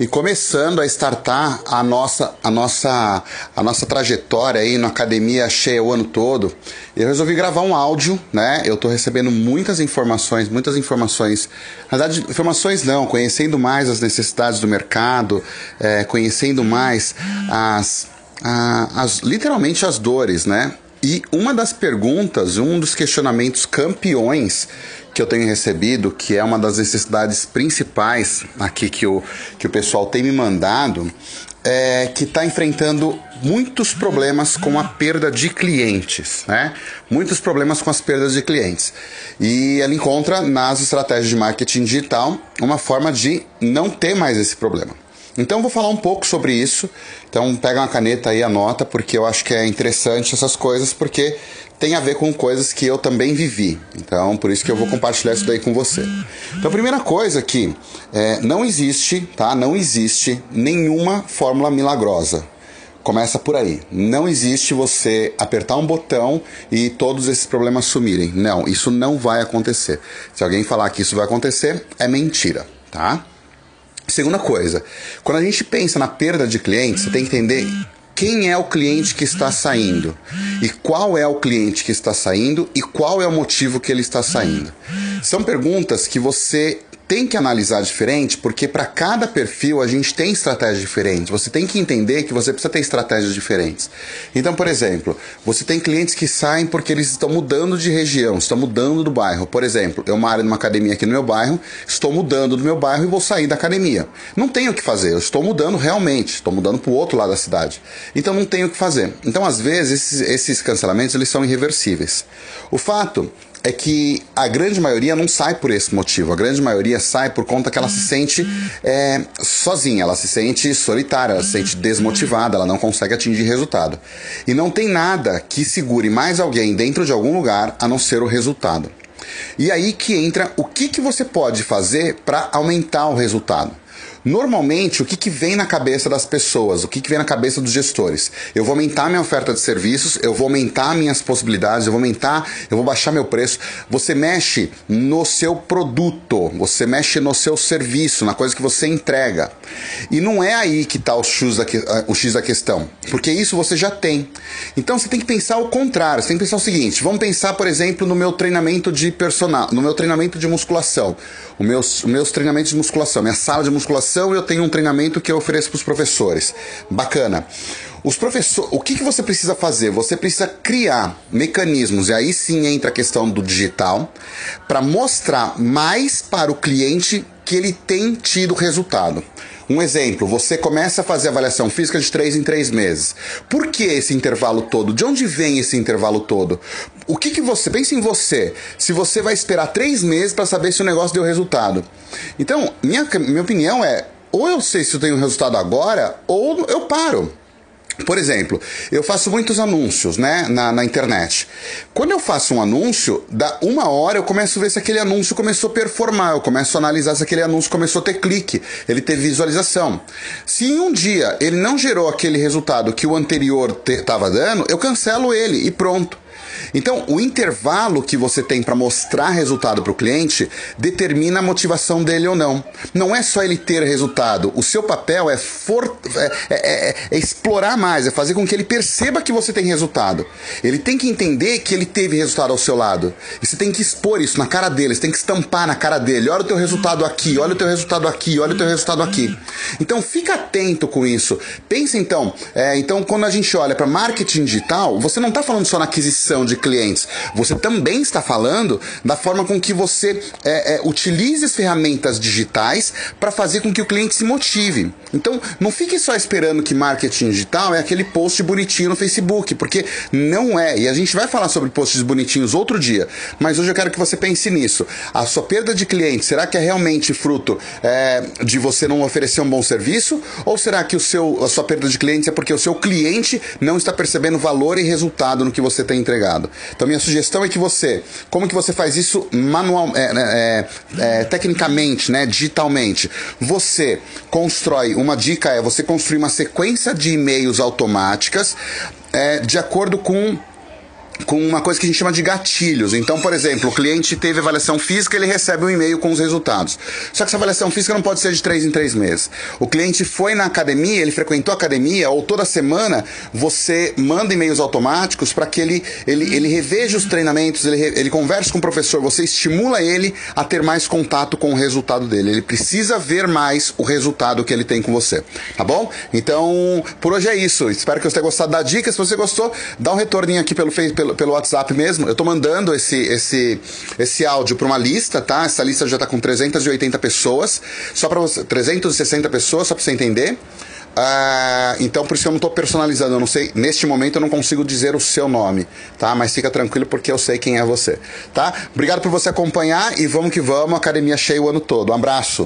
e começando a startar a nossa, a nossa, a nossa trajetória aí na academia cheia o ano todo, eu resolvi gravar um áudio, né? Eu estou recebendo muitas informações, muitas informações. Na verdade, informações não, conhecendo mais as necessidades do mercado, é, conhecendo mais as, as, literalmente as dores, né? E uma das perguntas, um dos questionamentos campeões que eu tenho recebido, que é uma das necessidades principais aqui que o, que o pessoal tem me mandado, é que está enfrentando muitos problemas com a perda de clientes, né? Muitos problemas com as perdas de clientes. E ela encontra nas estratégias de marketing digital uma forma de não ter mais esse problema. Então vou falar um pouco sobre isso. Então pega uma caneta aí anota, porque eu acho que é interessante essas coisas, porque tem a ver com coisas que eu também vivi. Então, por isso que eu vou compartilhar isso daí com você. Então, a primeira coisa que é, não existe, tá? Não existe nenhuma fórmula milagrosa. Começa por aí. Não existe você apertar um botão e todos esses problemas sumirem. Não, isso não vai acontecer. Se alguém falar que isso vai acontecer, é mentira, tá? Segunda coisa, quando a gente pensa na perda de clientes, você tem que entender quem é o cliente que está saindo e qual é o cliente que está saindo e qual é o motivo que ele está saindo. São perguntas que você tem que analisar diferente, porque para cada perfil a gente tem estratégias diferentes. Você tem que entender que você precisa ter estratégias diferentes. Então, por exemplo, você tem clientes que saem porque eles estão mudando de região, estão mudando do bairro. Por exemplo, eu moro numa academia aqui no meu bairro, estou mudando do meu bairro e vou sair da academia. Não tenho o que fazer, eu estou mudando realmente, estou mudando para o outro lado da cidade. Então não tenho o que fazer. Então, às vezes, esses, esses cancelamentos eles são irreversíveis. O fato é que a grande maioria não sai por esse motivo. A grande maioria sai por conta que ela se sente é, sozinha, ela se sente solitária, ela se sente desmotivada, ela não consegue atingir resultado. E não tem nada que segure mais alguém dentro de algum lugar a não ser o resultado. E aí que entra o que, que você pode fazer para aumentar o resultado. Normalmente, o que, que vem na cabeça das pessoas, o que, que vem na cabeça dos gestores? Eu vou aumentar minha oferta de serviços, eu vou aumentar minhas possibilidades, eu vou aumentar, eu vou baixar meu preço. Você mexe no seu produto, você mexe no seu serviço, na coisa que você entrega. E não é aí que está o, da, o X da questão, porque isso você já tem. Então você tem que pensar o contrário, você tem que pensar o seguinte: vamos pensar, por exemplo, no meu treinamento de personal, no meu treinamento de musculação, os meus, meus treinamentos de musculação, minha sala de musculação eu tenho um treinamento que eu ofereço para os professores. Bacana. Os professores, o que, que você precisa fazer? Você precisa criar mecanismos, e aí sim entra a questão do digital, para mostrar mais para o cliente que ele tem tido resultado. Um exemplo, você começa a fazer avaliação física de 3 em 3 meses. Por que esse intervalo todo? De onde vem esse intervalo todo? O que, que você. Pense em você. Se você vai esperar 3 meses para saber se o negócio deu resultado. Então, minha, minha opinião é: ou eu sei se eu tenho resultado agora, ou eu paro. Por exemplo, eu faço muitos anúncios né, na, na, internet. Quando eu faço um anúncio, da uma hora eu começo a ver se aquele anúncio começou a performar, eu começo a analisar se aquele anúncio começou a ter clique, ele teve visualização. Se em um dia ele não gerou aquele resultado que o anterior estava dando, eu cancelo ele e pronto. Então, o intervalo que você tem para mostrar resultado para o cliente determina a motivação dele ou não. Não é só ele ter resultado. O seu papel é, for, é, é, é, é explorar mais, é fazer com que ele perceba que você tem resultado. Ele tem que entender que ele teve resultado ao seu lado. E você tem que expor isso na cara dele, você tem que estampar na cara dele. Olha o teu resultado aqui, olha o teu resultado aqui, olha o teu resultado aqui. Então, fica atento com isso. Pensa então, é, então quando a gente olha para marketing digital, você não está falando só na aquisição de clientes. Você também está falando da forma com que você é, é, utilize as ferramentas digitais para fazer com que o cliente se motive. Então, não fique só esperando que marketing digital é aquele post bonitinho no Facebook, porque não é. E a gente vai falar sobre posts bonitinhos outro dia. Mas hoje eu quero que você pense nisso. A sua perda de clientes, será que é realmente fruto é, de você não oferecer um bom serviço? Ou será que o seu, a sua perda de clientes é porque o seu cliente não está percebendo valor e resultado no que você tem entregado? Então minha sugestão é que você, como que você faz isso manual, é, né, é, é, tecnicamente, né, digitalmente? Você constrói, uma dica é você construir uma sequência de e-mails automáticas é, de acordo com com uma coisa que a gente chama de gatilhos. Então, por exemplo, o cliente teve avaliação física, ele recebe um e-mail com os resultados. Só que essa avaliação física não pode ser de três em três meses. O cliente foi na academia, ele frequentou a academia, ou toda semana você manda e-mails automáticos para que ele, ele, ele reveja os treinamentos, ele, ele converse com o professor, você estimula ele a ter mais contato com o resultado dele. Ele precisa ver mais o resultado que ele tem com você. Tá bom? Então, por hoje é isso. Espero que você tenha gostado da dica. Se você gostou, dá um retorninho aqui pelo, pelo, pelo WhatsApp mesmo. Eu tô mandando esse, esse, esse áudio para uma lista, tá? Essa lista já tá com 380 pessoas. Só para você. 360 pessoas, só para você entender. Uh, então por isso eu não estou personalizando, eu não sei, neste momento eu não consigo dizer o seu nome, tá? Mas fica tranquilo porque eu sei quem é você, tá? Obrigado por você acompanhar e vamos que vamos, academia cheia o ano todo. Um abraço.